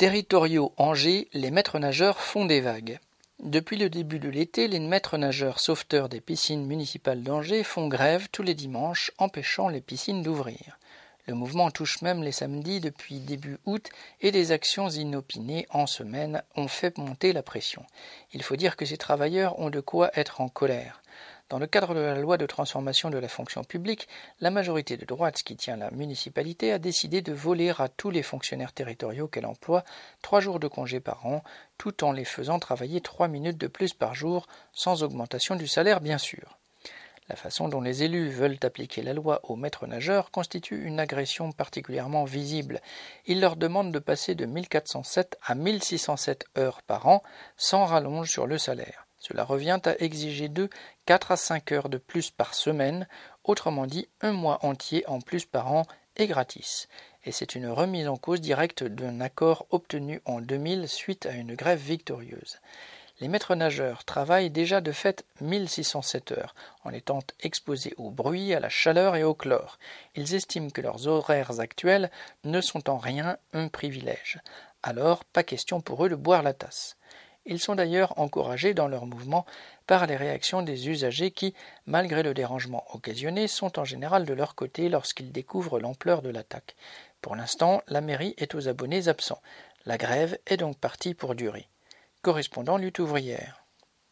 Territoriaux Angers, les maîtres nageurs font des vagues. Depuis le début de l'été, les maîtres nageurs sauveteurs des piscines municipales d'Angers font grève tous les dimanches, empêchant les piscines d'ouvrir. Le mouvement touche même les samedis depuis début août et des actions inopinées en semaine ont fait monter la pression. Il faut dire que ces travailleurs ont de quoi être en colère. Dans le cadre de la loi de transformation de la fonction publique, la majorité de droite qui tient la municipalité a décidé de voler à tous les fonctionnaires territoriaux qu'elle emploie trois jours de congé par an, tout en les faisant travailler trois minutes de plus par jour, sans augmentation du salaire bien sûr. La façon dont les élus veulent appliquer la loi aux maîtres nageurs constitue une agression particulièrement visible. Ils leur demandent de passer de 1407 à 1607 heures par an, sans rallonge sur le salaire. Cela revient à exiger d'eux 4 à 5 heures de plus par semaine, autrement dit un mois entier en plus par an et gratis. Et c'est une remise en cause directe d'un accord obtenu en 2000 suite à une grève victorieuse. Les maîtres nageurs travaillent déjà de fait 1607 heures, en étant exposés au bruit, à la chaleur et au chlore. Ils estiment que leurs horaires actuels ne sont en rien un privilège. Alors, pas question pour eux de boire la tasse. Ils sont d'ailleurs encouragés dans leur mouvement par les réactions des usagers qui, malgré le dérangement occasionné, sont en général de leur côté lorsqu'ils découvrent l'ampleur de l'attaque. Pour l'instant, la mairie est aux abonnés absents. La grève est donc partie pour durer. Correspondant lutte ouvrière.